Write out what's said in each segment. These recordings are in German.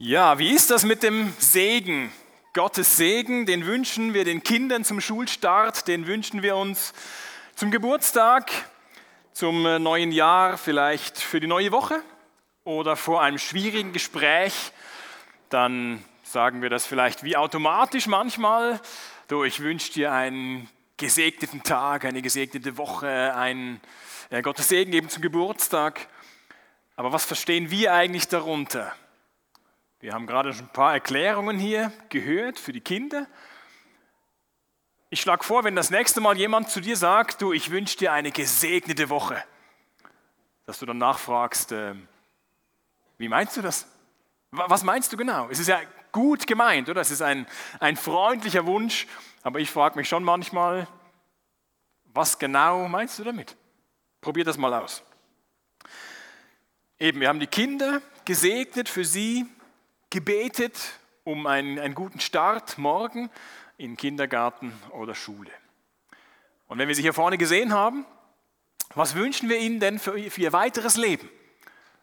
Ja, wie ist das mit dem Segen? Gottes Segen, den wünschen wir den Kindern zum Schulstart, den wünschen wir uns zum Geburtstag, zum äh, neuen Jahr, vielleicht für die neue Woche oder vor einem schwierigen Gespräch. Dann sagen wir das vielleicht wie automatisch manchmal. Du, ich wünsche dir einen gesegneten Tag, eine gesegnete Woche, einen äh, Gottes Segen eben zum Geburtstag. Aber was verstehen wir eigentlich darunter? Wir haben gerade schon ein paar Erklärungen hier gehört für die Kinder. Ich schlage vor, wenn das nächste Mal jemand zu dir sagt, du, ich wünsche dir eine gesegnete Woche, dass du dann nachfragst, äh, wie meinst du das? Was meinst du genau? Es ist ja gut gemeint, oder? Es ist ein, ein freundlicher Wunsch, aber ich frage mich schon manchmal, was genau meinst du damit? Probier das mal aus. Eben, wir haben die Kinder gesegnet für sie, gebetet um einen, einen guten Start morgen in Kindergarten oder Schule. Und wenn wir sie hier vorne gesehen haben, was wünschen wir ihnen denn für, für ihr weiteres Leben?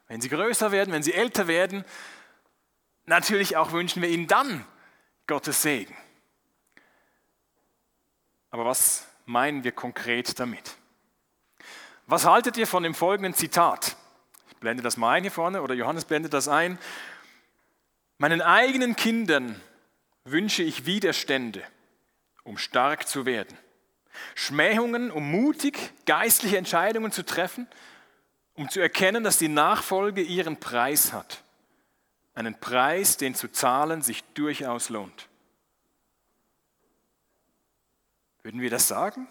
Wenn sie größer werden, wenn sie älter werden, natürlich auch wünschen wir ihnen dann Gottes Segen. Aber was meinen wir konkret damit? Was haltet ihr von dem folgenden Zitat? Ich blende das mal ein hier vorne oder Johannes blendet das ein. Meinen eigenen Kindern wünsche ich Widerstände, um stark zu werden. Schmähungen, um mutig geistliche Entscheidungen zu treffen, um zu erkennen, dass die Nachfolge ihren Preis hat. Einen Preis, den zu zahlen sich durchaus lohnt. Würden wir das sagen?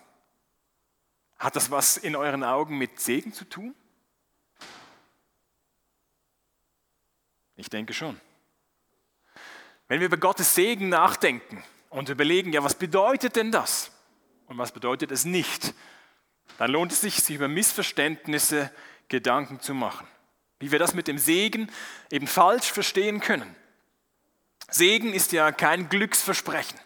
Hat das was in euren Augen mit Segen zu tun? Ich denke schon. Wenn wir über Gottes Segen nachdenken und überlegen, ja, was bedeutet denn das und was bedeutet es nicht, dann lohnt es sich, sich über Missverständnisse Gedanken zu machen. Wie wir das mit dem Segen eben falsch verstehen können. Segen ist ja kein Glücksversprechen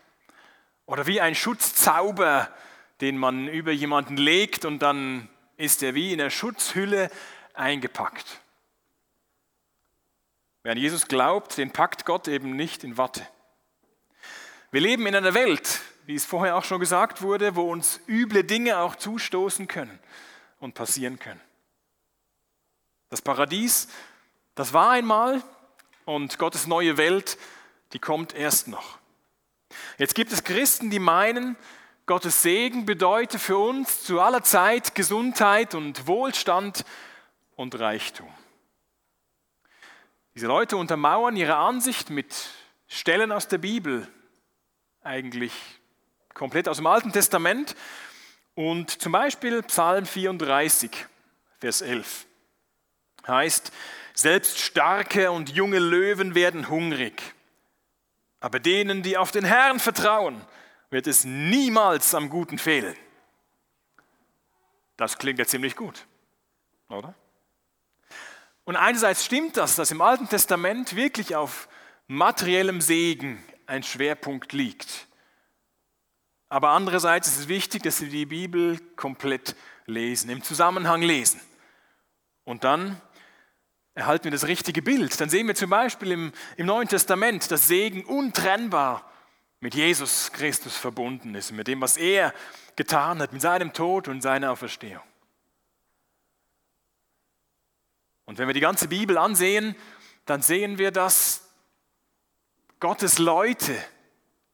oder wie ein Schutzzauber, den man über jemanden legt und dann ist er wie in der Schutzhülle eingepackt. Wer an Jesus glaubt, den packt Gott eben nicht in Watte. Wir leben in einer Welt, wie es vorher auch schon gesagt wurde, wo uns üble Dinge auch zustoßen können und passieren können. Das Paradies, das war einmal und Gottes neue Welt, die kommt erst noch. Jetzt gibt es Christen, die meinen, Gottes Segen bedeutet für uns zu aller Zeit Gesundheit und Wohlstand und Reichtum. Diese Leute untermauern ihre Ansicht mit Stellen aus der Bibel, eigentlich komplett aus dem Alten Testament. Und zum Beispiel Psalm 34, Vers 11 heißt, selbst starke und junge Löwen werden hungrig. Aber denen, die auf den Herrn vertrauen, wird es niemals am Guten fehlen. Das klingt ja ziemlich gut, oder? Und einerseits stimmt das, dass im Alten Testament wirklich auf materiellem Segen ein Schwerpunkt liegt. Aber andererseits ist es wichtig, dass Sie die Bibel komplett lesen, im Zusammenhang lesen. Und dann erhalten wir das richtige Bild. Dann sehen wir zum Beispiel im, im Neuen Testament, dass Segen untrennbar mit Jesus Christus verbunden ist, mit dem, was er getan hat, mit seinem Tod und seiner Auferstehung. Und wenn wir die ganze Bibel ansehen, dann sehen wir, dass Gottes Leute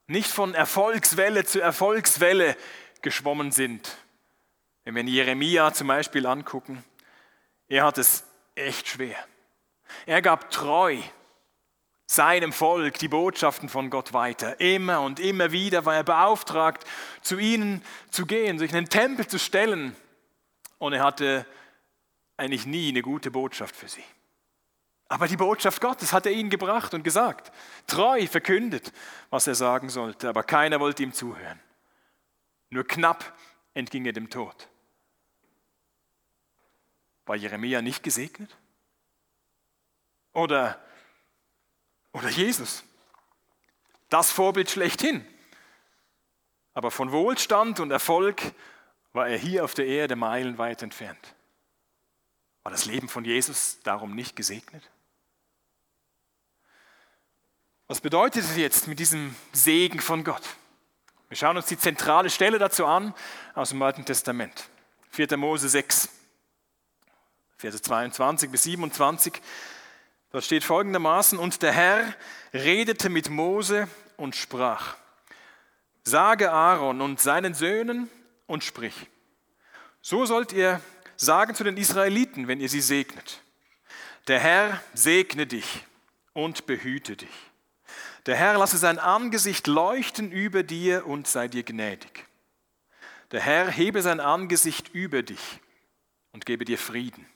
nicht von Erfolgswelle zu Erfolgswelle geschwommen sind. Wenn wir Jeremia zum Beispiel angucken, er hat es echt schwer. Er gab treu seinem Volk die Botschaften von Gott weiter. Immer und immer wieder war er beauftragt, zu ihnen zu gehen, sich in den Tempel zu stellen. Und er hatte eigentlich nie eine gute Botschaft für sie. Aber die Botschaft Gottes hat er ihnen gebracht und gesagt, treu verkündet, was er sagen sollte, aber keiner wollte ihm zuhören. Nur knapp entging er dem Tod. War Jeremia nicht gesegnet? Oder, oder Jesus? Das Vorbild schlechthin. Aber von Wohlstand und Erfolg war er hier auf der Erde meilenweit entfernt. War das Leben von Jesus darum nicht gesegnet? Was bedeutet es jetzt mit diesem Segen von Gott? Wir schauen uns die zentrale Stelle dazu an aus dem Alten Testament. 4. Mose 6, Verse 22 bis 27. Dort steht folgendermaßen, und der Herr redete mit Mose und sprach, sage Aaron und seinen Söhnen und sprich, so sollt ihr sagen zu den Israeliten, wenn ihr sie segnet. Der Herr segne dich und behüte dich. Der Herr lasse sein Angesicht leuchten über dir und sei dir gnädig. Der Herr hebe sein Angesicht über dich und gebe dir Frieden.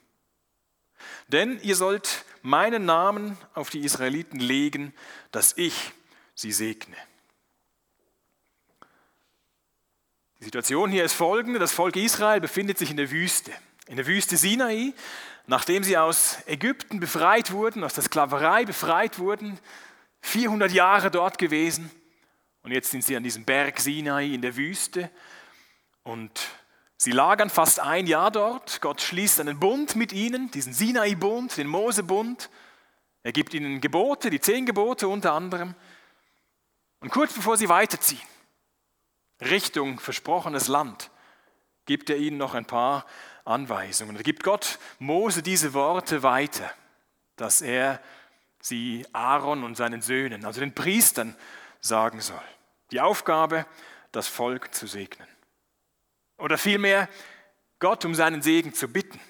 Denn ihr sollt meinen Namen auf die Israeliten legen, dass ich sie segne. Die Situation hier ist folgende. Das Volk Israel befindet sich in der Wüste. In der Wüste Sinai, nachdem sie aus Ägypten befreit wurden, aus der Sklaverei befreit wurden, 400 Jahre dort gewesen. Und jetzt sind sie an diesem Berg Sinai in der Wüste. Und sie lagern fast ein Jahr dort. Gott schließt einen Bund mit ihnen, diesen Sinai-Bund, den Mose-Bund. Er gibt ihnen Gebote, die zehn Gebote unter anderem. Und kurz bevor sie weiterziehen, Richtung versprochenes Land, gibt er ihnen noch ein paar Anweisungen. Da gibt Gott Mose diese Worte weiter, dass er sie Aaron und seinen Söhnen, also den Priestern, sagen soll. Die Aufgabe, das Volk zu segnen. Oder vielmehr, Gott um seinen Segen zu bitten.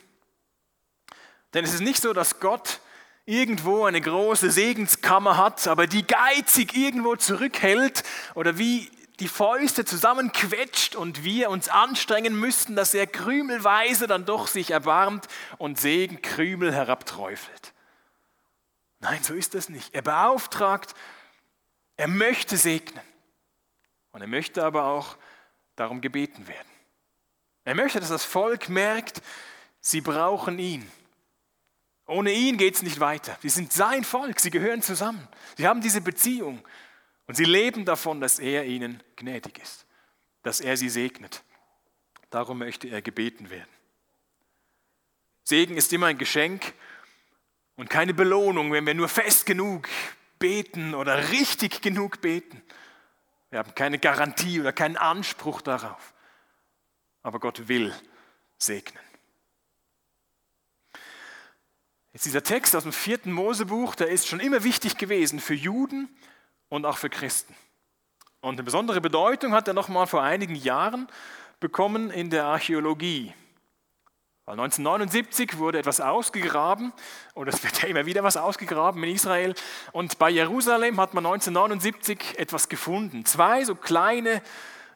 Denn es ist nicht so, dass Gott irgendwo eine große Segenskammer hat, aber die geizig irgendwo zurückhält oder wie die Fäuste zusammenquetscht und wir uns anstrengen müssten, dass er krümelweise dann doch sich erbarmt und Segen Krümel herabträufelt. Nein, so ist das nicht. Er beauftragt, er möchte segnen. Und er möchte aber auch darum gebeten werden. Er möchte, dass das Volk merkt, sie brauchen ihn. Ohne ihn geht es nicht weiter. Sie sind sein Volk, sie gehören zusammen. Sie haben diese Beziehung. Und sie leben davon, dass er ihnen gnädig ist, dass er sie segnet. Darum möchte er gebeten werden. Segen ist immer ein Geschenk und keine Belohnung, wenn wir nur fest genug beten oder richtig genug beten. Wir haben keine Garantie oder keinen Anspruch darauf. Aber Gott will segnen. Jetzt dieser Text aus dem vierten Mosebuch, der ist schon immer wichtig gewesen für Juden und auch für Christen. Und eine besondere Bedeutung hat er noch mal vor einigen Jahren bekommen in der Archäologie. Weil 1979 wurde etwas ausgegraben, oder es wird ja immer wieder was ausgegraben in Israel. Und bei Jerusalem hat man 1979 etwas gefunden. Zwei so kleine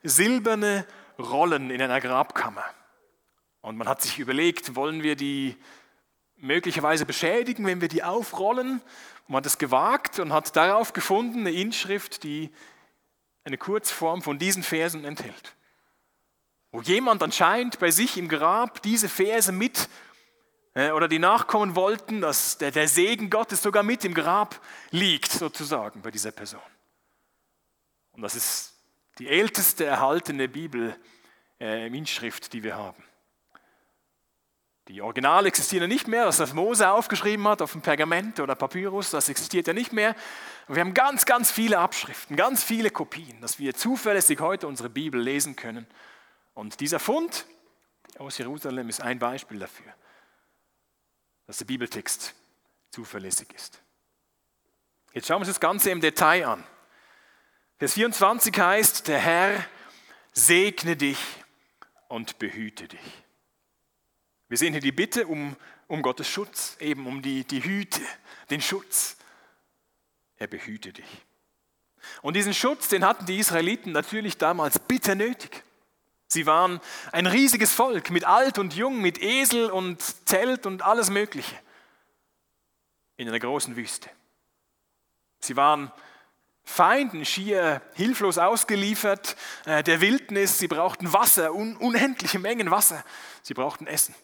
silberne Rollen in einer Grabkammer. Und man hat sich überlegt, wollen wir die möglicherweise beschädigen, wenn wir die aufrollen? Man hat es gewagt und hat darauf gefunden eine Inschrift, die eine Kurzform von diesen Versen enthält. Wo jemand anscheinend bei sich im Grab diese Verse mit äh, oder die Nachkommen wollten, dass der, der Segen Gottes sogar mit im Grab liegt, sozusagen, bei dieser Person. Und das ist die älteste erhaltene Bibel, äh, Inschrift, die wir haben. Die Originale existieren nicht mehr, das, was Mose aufgeschrieben hat auf dem Pergament oder Papyrus, das existiert ja nicht mehr. Und wir haben ganz, ganz viele Abschriften, ganz viele Kopien, dass wir zuverlässig heute unsere Bibel lesen können. Und dieser Fund aus Jerusalem ist ein Beispiel dafür, dass der Bibeltext zuverlässig ist. Jetzt schauen wir uns das Ganze im Detail an. Vers 24 heißt, der Herr segne dich und behüte dich. Wir sehen hier die Bitte um, um Gottes Schutz, eben um die, die Hüte, den Schutz. Er behüte dich. Und diesen Schutz, den hatten die Israeliten natürlich damals bitter nötig. Sie waren ein riesiges Volk mit Alt und Jung, mit Esel und Zelt und alles Mögliche in einer großen Wüste. Sie waren Feinden schier hilflos ausgeliefert äh, der Wildnis. Sie brauchten Wasser, un unendliche Mengen Wasser. Sie brauchten Essen.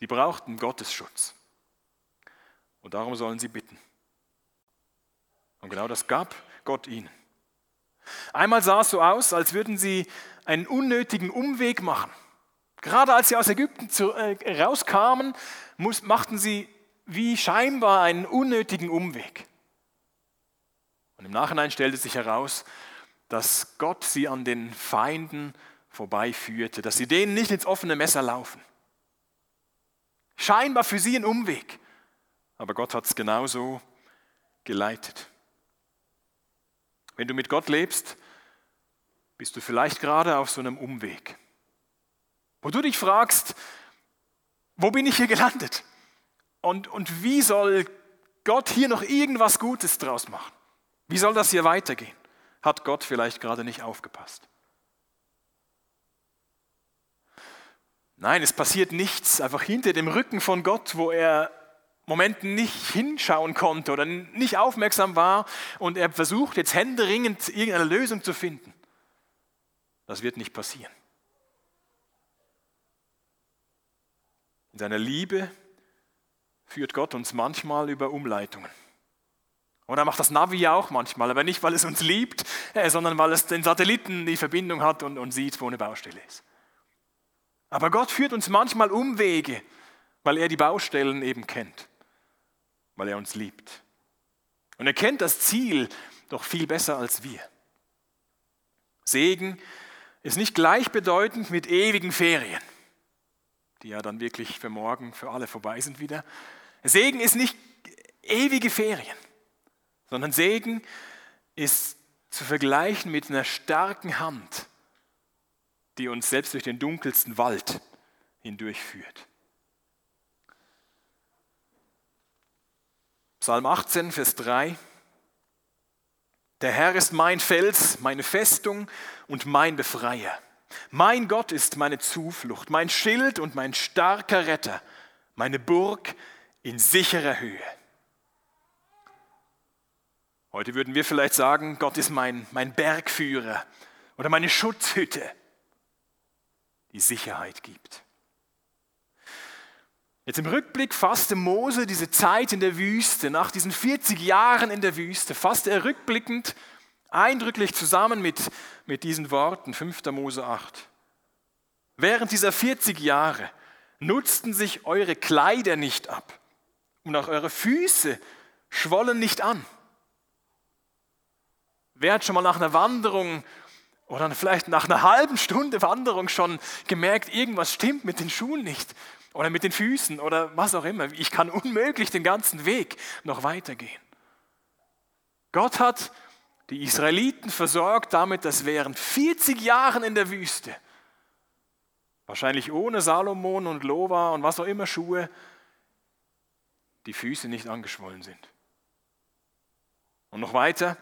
Sie brauchten Gottes Schutz. Und darum sollen sie bitten. Und genau das gab Gott ihnen. Einmal sah es so aus, als würden sie einen unnötigen Umweg machen. Gerade als sie aus Ägypten zu, äh, rauskamen, muss, machten sie wie scheinbar einen unnötigen Umweg. Und Und im Nachhinein stellte sich heraus, dass Gott sie an den Feinden vorbeiführte, dass sie denen nicht ins offene Messer laufen. Scheinbar für sie ein Umweg, aber Gott hat es genauso geleitet. Wenn du mit Gott lebst, bist du vielleicht gerade auf so einem Umweg, wo du dich fragst, wo bin ich hier gelandet? Und, und wie soll Gott hier noch irgendwas Gutes draus machen? Wie soll das hier weitergehen? Hat Gott vielleicht gerade nicht aufgepasst? Nein, es passiert nichts einfach hinter dem Rücken von Gott, wo er Momenten nicht hinschauen konnte oder nicht aufmerksam war und er versucht jetzt händeringend irgendeine Lösung zu finden. Das wird nicht passieren. In seiner Liebe führt Gott uns manchmal über Umleitungen. Und er macht das Navi auch manchmal, aber nicht, weil es uns liebt, äh, sondern weil es den Satelliten die Verbindung hat und, und sieht, wo eine Baustelle ist. Aber Gott führt uns manchmal Umwege, weil er die Baustellen eben kennt, weil er uns liebt. Und er kennt das Ziel doch viel besser als wir. Segen ist nicht gleichbedeutend mit ewigen Ferien, die ja dann wirklich für morgen, für alle vorbei sind wieder. Segen ist nicht ewige Ferien, sondern Segen ist zu vergleichen mit einer starken Hand, die uns selbst durch den dunkelsten Wald hindurchführt. Psalm 18, Vers 3. Der Herr ist mein Fels, meine Festung und mein Befreier. Mein Gott ist meine Zuflucht, mein Schild und mein starker Retter, meine Burg in sicherer Höhe. Heute würden wir vielleicht sagen, Gott ist mein, mein Bergführer oder meine Schutzhütte, die Sicherheit gibt. Jetzt im Rückblick fasste Mose diese Zeit in der Wüste, nach diesen 40 Jahren in der Wüste, fasste er rückblickend eindrücklich zusammen mit, mit diesen Worten, 5. Mose 8. Während dieser 40 Jahre nutzten sich eure Kleider nicht ab und auch eure Füße schwollen nicht an. Wer hat schon mal nach einer Wanderung oder vielleicht nach einer halben Stunde Wanderung schon gemerkt, irgendwas stimmt mit den Schuhen nicht oder mit den Füßen oder was auch immer. Ich kann unmöglich den ganzen Weg noch weitergehen. Gott hat die Israeliten versorgt damit, dass während 40 Jahren in der Wüste, wahrscheinlich ohne Salomon und Lova und was auch immer Schuhe, die Füße nicht angeschwollen sind. Und noch weiter,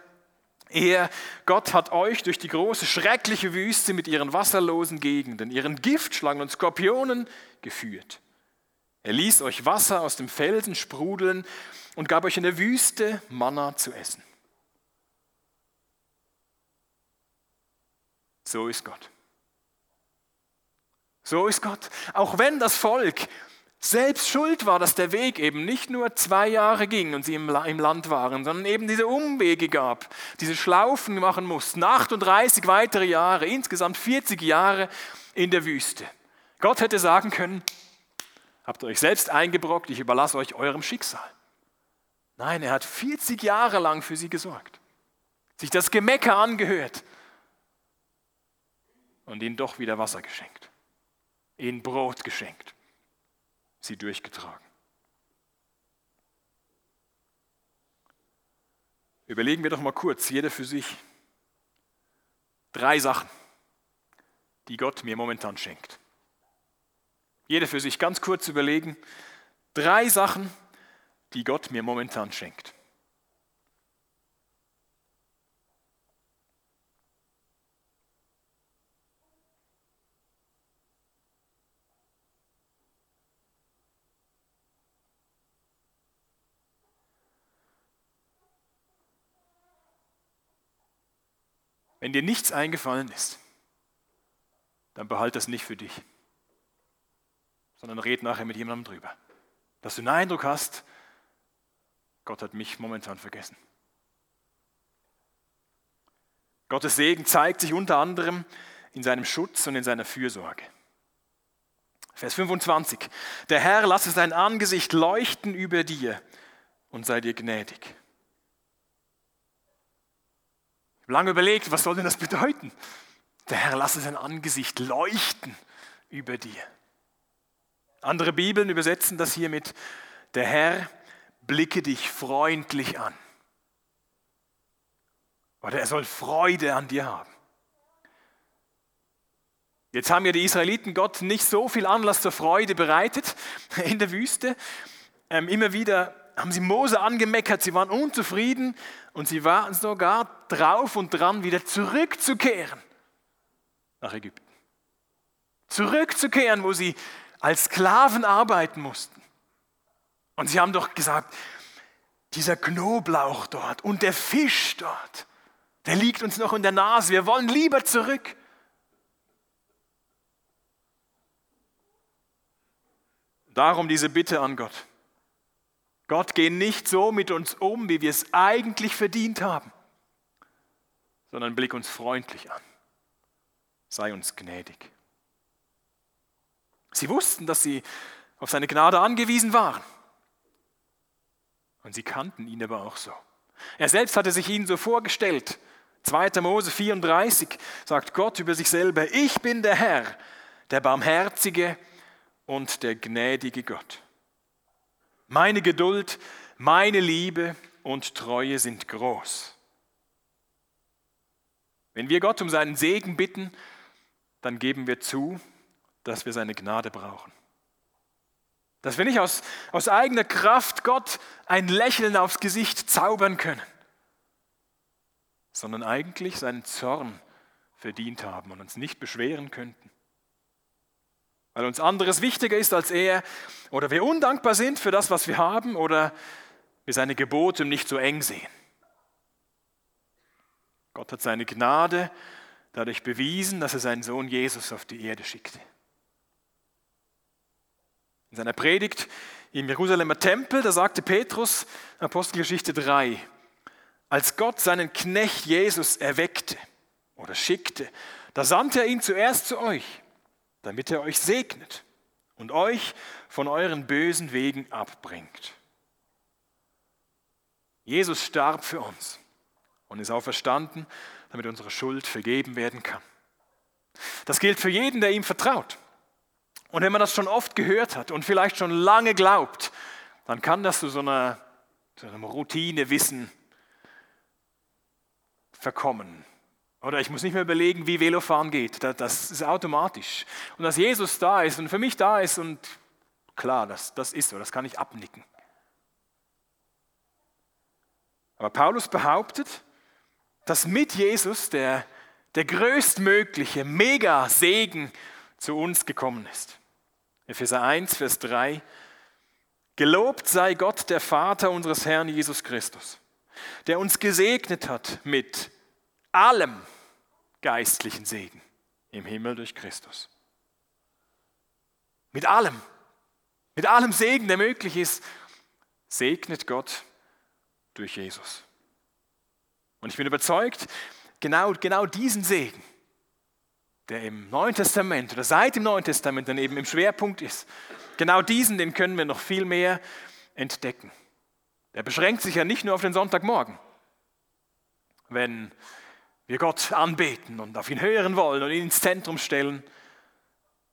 er, Gott hat euch durch die große, schreckliche Wüste mit ihren wasserlosen Gegenden, ihren Giftschlangen und Skorpionen geführt. Er ließ euch Wasser aus dem Felsen sprudeln und gab euch in der Wüste Manna zu essen. So ist Gott. So ist Gott. Auch wenn das Volk selbst schuld war, dass der Weg eben nicht nur zwei Jahre ging und sie im, Land waren, sondern eben diese Umwege gab, diese Schlaufen machen mussten, 38 weitere Jahre, insgesamt 40 Jahre in der Wüste. Gott hätte sagen können, habt ihr euch selbst eingebrockt, ich überlasse euch eurem Schicksal. Nein, er hat 40 Jahre lang für sie gesorgt, sich das Gemecker angehört und ihnen doch wieder Wasser geschenkt, ihnen Brot geschenkt sie durchgetragen. Überlegen wir doch mal kurz, jeder für sich, drei Sachen, die Gott mir momentan schenkt. Jeder für sich ganz kurz überlegen, drei Sachen, die Gott mir momentan schenkt. Wenn dir nichts eingefallen ist, dann behalt das nicht für dich, sondern red nachher mit jemandem drüber. Dass du den Eindruck hast, Gott hat mich momentan vergessen. Gottes Segen zeigt sich unter anderem in seinem Schutz und in seiner Fürsorge. Vers 25. Der Herr lasse sein Angesicht leuchten über dir und sei dir gnädig. Lange überlegt, was soll denn das bedeuten? Der Herr lasse sein Angesicht leuchten über dir. Andere Bibeln übersetzen das hier mit, der Herr blicke dich freundlich an. Oder er soll Freude an dir haben. Jetzt haben ja die Israeliten Gott nicht so viel Anlass zur Freude bereitet in der Wüste. Ähm, immer wieder haben sie Mose angemeckert, sie waren unzufrieden und sie waren sogar drauf und dran, wieder zurückzukehren nach Ägypten. Zurückzukehren, wo sie als Sklaven arbeiten mussten. Und sie haben doch gesagt, dieser Knoblauch dort und der Fisch dort, der liegt uns noch in der Nase, wir wollen lieber zurück. Darum diese Bitte an Gott. Gott, geh nicht so mit uns um, wie wir es eigentlich verdient haben, sondern blick uns freundlich an. Sei uns gnädig. Sie wussten, dass sie auf seine Gnade angewiesen waren. Und sie kannten ihn aber auch so. Er selbst hatte sich ihnen so vorgestellt. 2. Mose 34 sagt Gott über sich selber, ich bin der Herr, der barmherzige und der gnädige Gott. Meine Geduld, meine Liebe und Treue sind groß. Wenn wir Gott um seinen Segen bitten, dann geben wir zu, dass wir seine Gnade brauchen. Dass wir nicht aus, aus eigener Kraft Gott ein Lächeln aufs Gesicht zaubern können, sondern eigentlich seinen Zorn verdient haben und uns nicht beschweren könnten. Weil uns anderes wichtiger ist als er oder wir undankbar sind für das, was wir haben oder wir seine Gebote nicht so eng sehen. Gott hat seine Gnade dadurch bewiesen, dass er seinen Sohn Jesus auf die Erde schickte. In seiner Predigt im Jerusalemer Tempel, da sagte Petrus, Apostelgeschichte 3, als Gott seinen Knecht Jesus erweckte oder schickte, da sandte er ihn zuerst zu euch, damit er euch segnet und euch von euren bösen Wegen abbringt. Jesus starb für uns und ist auferstanden, damit unsere Schuld vergeben werden kann. Das gilt für jeden, der ihm vertraut. Und wenn man das schon oft gehört hat und vielleicht schon lange glaubt, dann kann das zu so einer, zu einem Routinewissen verkommen. Oder ich muss nicht mehr überlegen, wie Velofahren geht. Das ist automatisch. Und dass Jesus da ist und für mich da ist und klar, das, das ist so, das kann ich abnicken. Aber Paulus behauptet, dass mit Jesus der, der größtmögliche Mega-Segen zu uns gekommen ist. Epheser 1, Vers 3. Gelobt sei Gott, der Vater unseres Herrn Jesus Christus, der uns gesegnet hat mit allem geistlichen Segen im Himmel durch Christus. Mit allem, mit allem Segen, der möglich ist, segnet Gott durch Jesus. Und ich bin überzeugt, genau, genau diesen Segen, der im Neuen Testament oder seit dem Neuen Testament dann eben im Schwerpunkt ist, genau diesen, den können wir noch viel mehr entdecken. Der beschränkt sich ja nicht nur auf den Sonntagmorgen, wenn wir Gott anbeten und auf ihn hören wollen und ihn ins Zentrum stellen.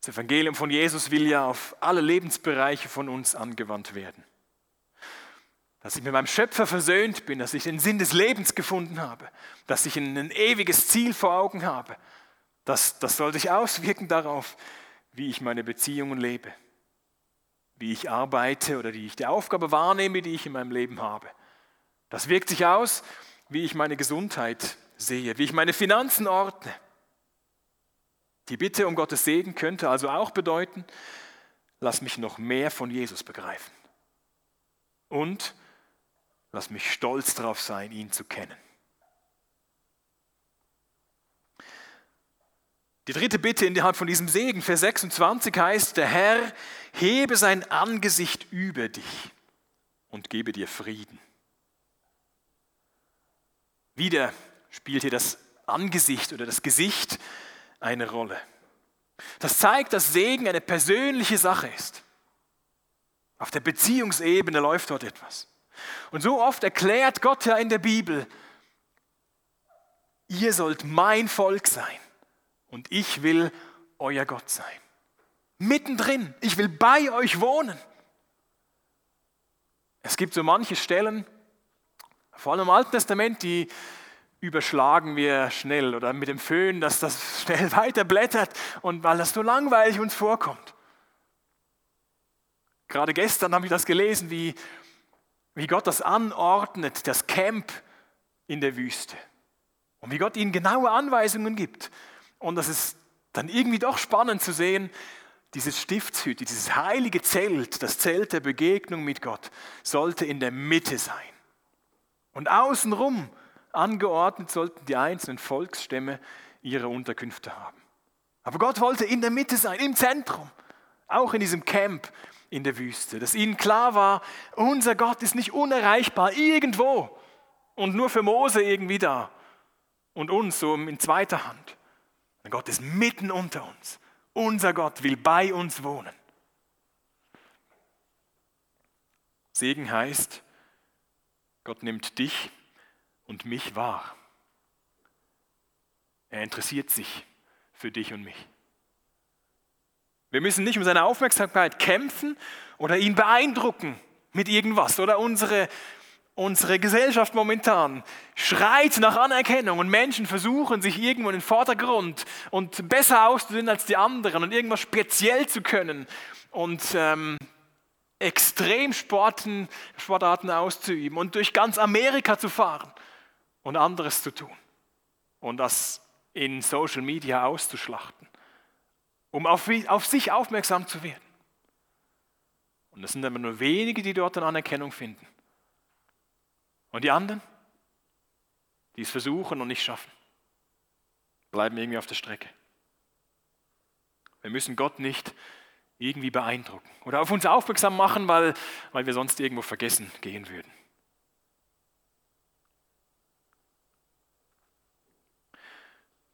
Das Evangelium von Jesus will ja auf alle Lebensbereiche von uns angewandt werden. Dass ich mit meinem Schöpfer versöhnt bin, dass ich den Sinn des Lebens gefunden habe, dass ich ein ewiges Ziel vor Augen habe, das, das soll sich auswirken darauf, wie ich meine Beziehungen lebe, wie ich arbeite oder wie ich die Aufgabe wahrnehme, die ich in meinem Leben habe. Das wirkt sich aus, wie ich meine Gesundheit sehe, wie ich meine Finanzen ordne. Die Bitte um Gottes Segen könnte also auch bedeuten, lass mich noch mehr von Jesus begreifen. Und lass mich stolz darauf sein, ihn zu kennen. Die dritte Bitte innerhalb von diesem Segen, Vers 26 heißt, der Herr hebe sein Angesicht über dich und gebe dir Frieden. Wieder spielt hier das Angesicht oder das Gesicht eine Rolle. Das zeigt, dass Segen eine persönliche Sache ist. Auf der Beziehungsebene läuft dort etwas. Und so oft erklärt Gott ja in der Bibel, ihr sollt mein Volk sein und ich will euer Gott sein. Mittendrin, ich will bei euch wohnen. Es gibt so manche Stellen, vor allem im Alten Testament, die überschlagen wir schnell oder mit dem Föhn, dass das schnell weiterblättert und weil das so langweilig uns vorkommt. Gerade gestern habe ich das gelesen, wie, wie Gott das anordnet, das Camp in der Wüste. Und wie Gott ihnen genaue Anweisungen gibt. Und das ist dann irgendwie doch spannend zu sehen, dieses Stiftshütte, dieses heilige Zelt, das Zelt der Begegnung mit Gott, sollte in der Mitte sein. Und außenrum angeordnet sollten die einzelnen Volksstämme ihre Unterkünfte haben. Aber Gott wollte in der Mitte sein, im Zentrum, auch in diesem Camp in der Wüste, dass ihnen klar war, unser Gott ist nicht unerreichbar irgendwo und nur für Mose irgendwie da und uns so in zweiter Hand. Gott ist mitten unter uns. Unser Gott will bei uns wohnen. Segen heißt, Gott nimmt dich und mich wahr. Er interessiert sich für dich und mich. Wir müssen nicht um seine Aufmerksamkeit kämpfen oder ihn beeindrucken mit irgendwas oder unsere, unsere Gesellschaft momentan schreit nach Anerkennung und Menschen versuchen sich irgendwo in den Vordergrund und besser auszusehen als die anderen und irgendwas speziell zu können und ähm, Extremsporten, Sportarten auszuüben und durch ganz Amerika zu fahren und anderes zu tun und das in Social Media auszuschlachten, um auf, auf sich aufmerksam zu werden. Und es sind aber nur wenige, die dort eine Anerkennung finden. Und die anderen, die es versuchen und nicht schaffen, bleiben irgendwie auf der Strecke. Wir müssen Gott nicht irgendwie beeindrucken oder auf uns aufmerksam machen, weil, weil wir sonst irgendwo vergessen gehen würden.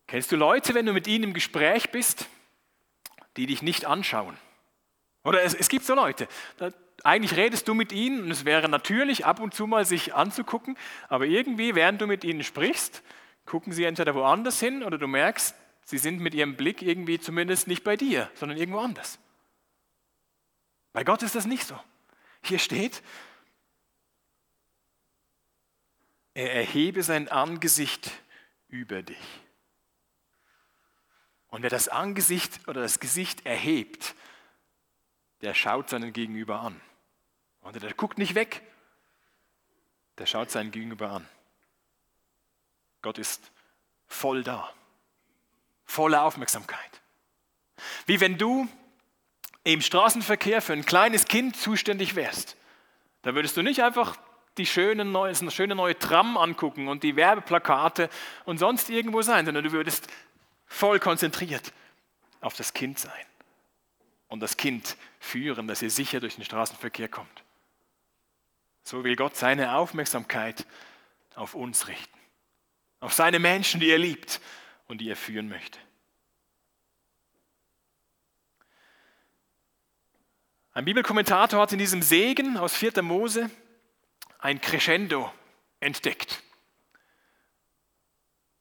Kennst du Leute, wenn du mit ihnen im Gespräch bist, die dich nicht anschauen? Oder es, es gibt so Leute, da, eigentlich redest du mit ihnen und es wäre natürlich ab und zu mal sich anzugucken, aber irgendwie, während du mit ihnen sprichst, gucken sie entweder woanders hin oder du merkst, sie sind mit ihrem Blick irgendwie zumindest nicht bei dir, sondern irgendwo anders. Bei Gott ist das nicht so. Hier steht, er erhebe sein Angesicht über dich. Und wer das Angesicht oder das Gesicht erhebt, der schaut seinen Gegenüber an. Und der guckt nicht weg, der schaut seinen Gegenüber an. Gott ist voll da, voller Aufmerksamkeit. Wie wenn du im Straßenverkehr für ein kleines Kind zuständig wärst. Da würdest du nicht einfach die schöne neue, schöne neue Tram angucken und die Werbeplakate und sonst irgendwo sein, sondern du würdest voll konzentriert auf das Kind sein und das Kind führen, dass ihr sicher durch den Straßenverkehr kommt. So will Gott seine Aufmerksamkeit auf uns richten, auf seine Menschen, die er liebt und die er führen möchte. Ein Bibelkommentator hat in diesem Segen aus 4. Mose ein Crescendo entdeckt.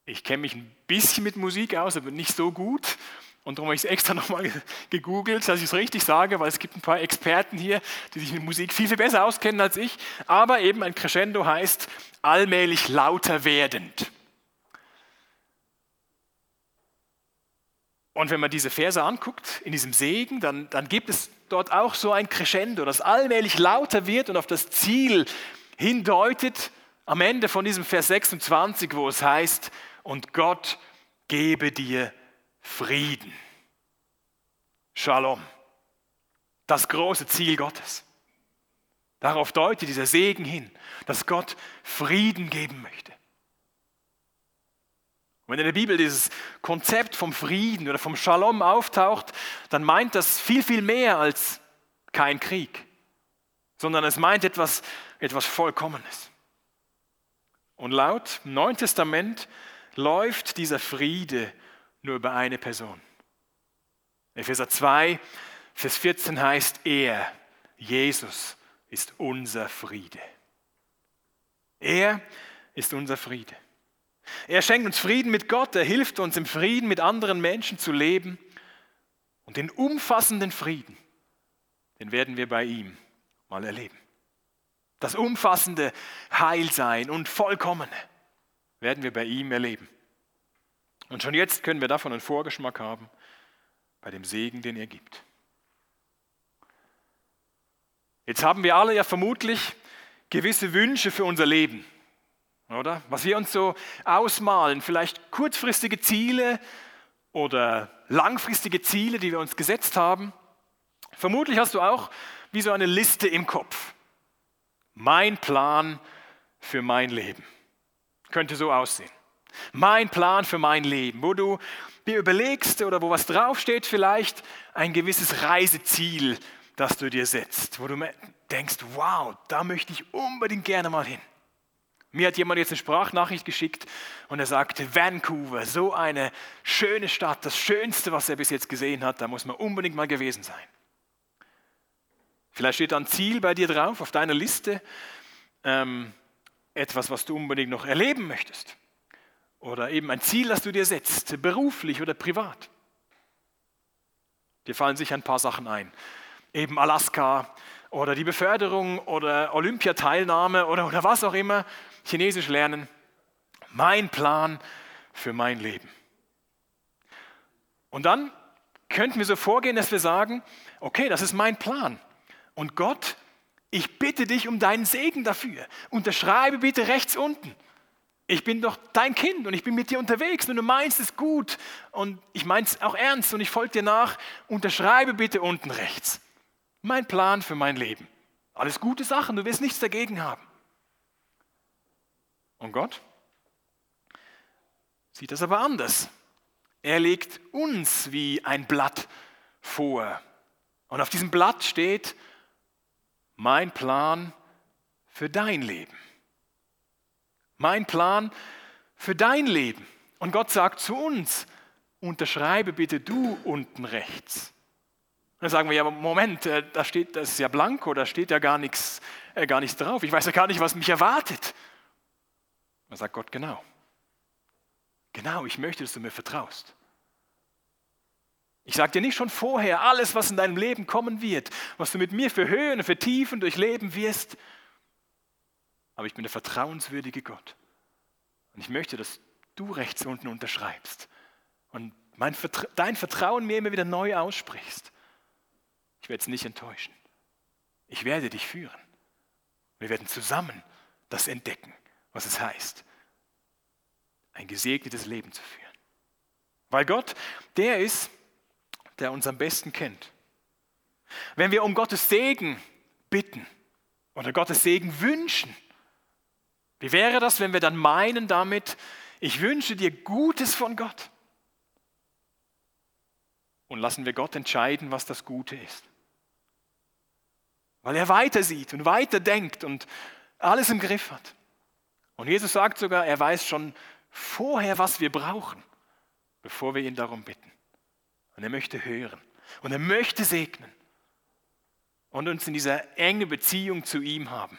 Ich kenne mich ein bisschen mit Musik aus, aber nicht so gut. Und darum habe ich es extra nochmal gegoogelt, dass ich es richtig sage, weil es gibt ein paar Experten hier, die sich mit Musik viel, viel besser auskennen als ich. Aber eben ein Crescendo heißt allmählich lauter werdend. Und wenn man diese Verse anguckt, in diesem Segen, dann, dann gibt es dort auch so ein Crescendo, das allmählich lauter wird und auf das Ziel hindeutet, am Ende von diesem Vers 26, wo es heißt, und Gott gebe dir Frieden. Shalom. Das große Ziel Gottes. Darauf deutet dieser Segen hin, dass Gott Frieden geben möchte. wenn in der Bibel dieses Konzept vom Frieden oder vom Shalom auftaucht, dann meint das viel, viel mehr als kein Krieg, sondern es meint etwas, etwas Vollkommenes. Und laut Neuen Testament läuft dieser Friede nur über eine Person. Epheser 2, Vers 14 heißt, er, Jesus, ist unser Friede. Er ist unser Friede. Er schenkt uns Frieden mit Gott, er hilft uns im Frieden mit anderen Menschen zu leben und den umfassenden Frieden, den werden wir bei ihm mal erleben. Das umfassende Heilsein und Vollkommene werden wir bei ihm erleben. Und schon jetzt können wir davon einen Vorgeschmack haben bei dem Segen, den er gibt. Jetzt haben wir alle ja vermutlich gewisse Wünsche für unser Leben, oder? Was wir uns so ausmalen, vielleicht kurzfristige Ziele oder langfristige Ziele, die wir uns gesetzt haben. Vermutlich hast du auch wie so eine Liste im Kopf. Mein Plan für mein Leben. Könnte so aussehen. Mein Plan für mein Leben, wo du dir überlegst oder wo was draufsteht, vielleicht ein gewisses Reiseziel, das du dir setzt, wo du denkst, wow, da möchte ich unbedingt gerne mal hin. Mir hat jemand jetzt eine Sprachnachricht geschickt und er sagte, Vancouver, so eine schöne Stadt, das Schönste, was er bis jetzt gesehen hat, da muss man unbedingt mal gewesen sein. Vielleicht steht da ein Ziel bei dir drauf, auf deiner Liste, ähm, etwas, was du unbedingt noch erleben möchtest. Oder eben ein Ziel, das du dir setzt, beruflich oder privat. Dir fallen sicher ein paar Sachen ein. Eben Alaska oder die Beförderung oder Olympiateilnahme oder, oder was auch immer. Chinesisch lernen. Mein Plan für mein Leben. Und dann könnten wir so vorgehen, dass wir sagen, okay, das ist mein Plan. Und Gott, ich bitte dich um deinen Segen dafür. Unterschreibe bitte rechts unten. Ich bin doch dein Kind und ich bin mit dir unterwegs und du meinst es gut und ich meine es auch ernst und ich folge dir nach. Unterschreibe bitte unten rechts. Mein Plan für mein Leben. Alles gute Sachen, du wirst nichts dagegen haben. Und Gott sieht das aber anders. Er legt uns wie ein Blatt vor. Und auf diesem Blatt steht, mein Plan für dein Leben. Mein Plan für dein Leben. Und Gott sagt zu uns, unterschreibe bitte du unten rechts. Dann sagen wir, ja, Moment, äh, da steht, das ist ja blanko, da steht ja gar nichts, äh, gar nichts drauf. Ich weiß ja gar nicht, was mich erwartet. Dann sagt Gott, genau. Genau, ich möchte, dass du mir vertraust. Ich sage dir nicht schon vorher alles, was in deinem Leben kommen wird, was du mit mir für Höhen für Tiefen durchleben wirst. Aber ich bin der vertrauenswürdige Gott. Und ich möchte, dass du rechts unten unterschreibst und mein, dein Vertrauen mir immer wieder neu aussprichst. Ich werde es nicht enttäuschen. Ich werde dich führen. Wir werden zusammen das entdecken, was es heißt, ein gesegnetes Leben zu führen. Weil Gott, der ist, der uns am besten kennt. Wenn wir um Gottes Segen bitten oder Gottes Segen wünschen, wie wäre das, wenn wir dann meinen damit, ich wünsche dir Gutes von Gott? Und lassen wir Gott entscheiden, was das Gute ist. Weil er weiter sieht und weiter denkt und alles im Griff hat. Und Jesus sagt sogar, er weiß schon vorher, was wir brauchen, bevor wir ihn darum bitten. Und er möchte hören. Und er möchte segnen. Und uns in dieser engen Beziehung zu ihm haben.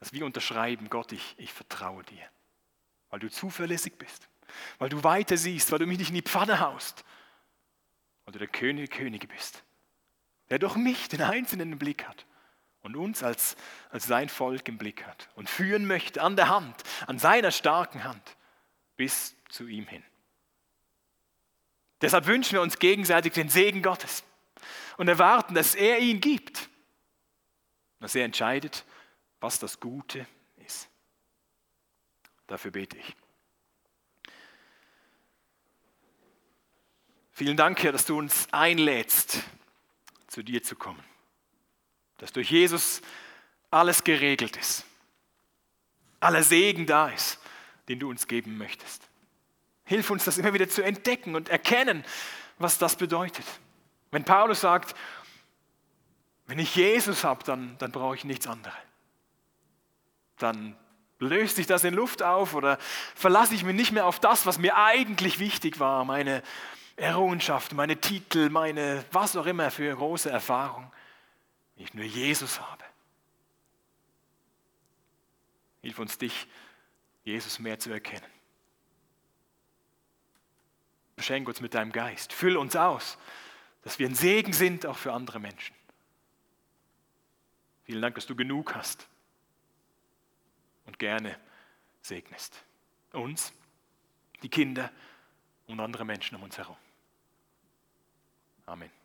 Dass wir unterschreiben, Gott, ich, ich vertraue dir. Weil du zuverlässig bist. Weil du weiter siehst, weil du mich nicht in die Pfanne haust. Weil du der König der Könige bist. Der doch mich, den Einzelnen, im Blick hat. Und uns als, als sein Volk im Blick hat. Und führen möchte an der Hand, an seiner starken Hand, bis zu ihm hin. Deshalb wünschen wir uns gegenseitig den Segen Gottes und erwarten, dass er ihn gibt, dass er entscheidet, was das Gute ist. Dafür bete ich. Vielen Dank, Herr, dass du uns einlädst, zu dir zu kommen. Dass durch Jesus alles geregelt ist. Aller Segen da ist, den du uns geben möchtest. Hilf uns, das immer wieder zu entdecken und erkennen, was das bedeutet. Wenn Paulus sagt, wenn ich Jesus habe, dann, dann brauche ich nichts anderes. Dann löst sich das in Luft auf oder verlasse ich mich nicht mehr auf das, was mir eigentlich wichtig war, meine Errungenschaft, meine Titel, meine was auch immer für große Erfahrung. Wenn ich nur Jesus habe. Hilf uns dich Jesus mehr zu erkennen. Beschenk uns mit deinem Geist. Füll uns aus, dass wir ein Segen sind auch für andere Menschen. Vielen Dank, dass du genug hast und gerne segnest. Uns, die Kinder und andere Menschen um uns herum. Amen.